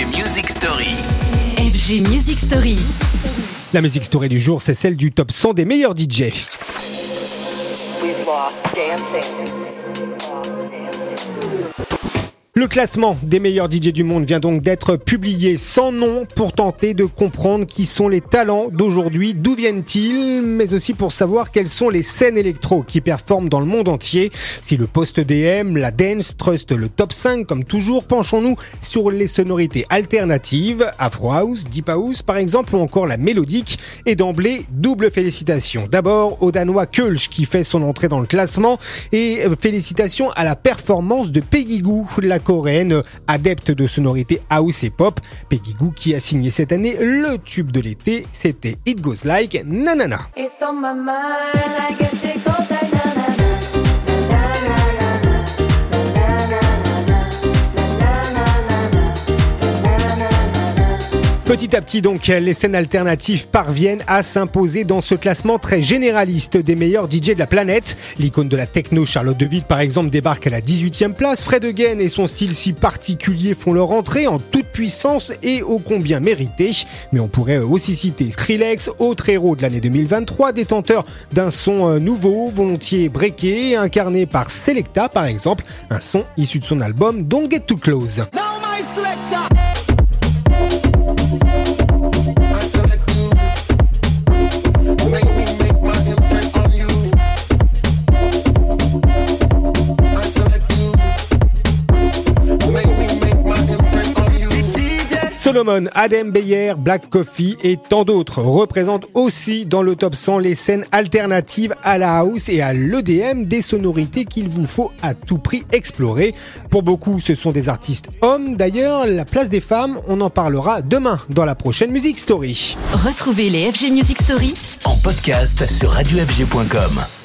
FG Music Story. FG Music Story. La musique story du jour, c'est celle du top 100 des meilleurs DJ. We've lost dancing. Le classement des meilleurs DJ du monde vient donc d'être publié sans nom pour tenter de comprendre qui sont les talents d'aujourd'hui, d'où viennent-ils, mais aussi pour savoir quelles sont les scènes électro qui performent dans le monde entier. Si le post DM, la dance trust le top 5 comme toujours, penchons-nous sur les sonorités alternatives, Afro House, Deep House par exemple, ou encore la mélodique. Et d'emblée, double félicitations. D'abord au Danois Kölsch qui fait son entrée dans le classement et félicitations à la performance de Peggy Goo, la adepte de sonorités house et pop. Peggy Goo qui a signé cette année le tube de l'été, c'était It Goes Like Nanana. Petit à petit donc, les scènes alternatives parviennent à s'imposer dans ce classement très généraliste des meilleurs DJ de la planète. L'icône de la techno Charlotte DeVille par exemple débarque à la 18e place. Fred Again et son style si particulier font leur entrée en toute puissance et ô combien mérité. Mais on pourrait aussi citer Skrillex, autre héros de l'année 2023, détenteur d'un son euh, nouveau, volontiers breaké, incarné par Selecta par exemple, un son issu de son album Don't Get Too Close. Solomon, Adem Beyer, Black Coffee et tant d'autres représentent aussi dans le top 100 les scènes alternatives à la house et à l'EDM, des sonorités qu'il vous faut à tout prix explorer. Pour beaucoup, ce sont des artistes hommes. D'ailleurs, la place des femmes, on en parlera demain dans la prochaine Music Story. Retrouvez les FG Music Story En podcast sur radiofg.com.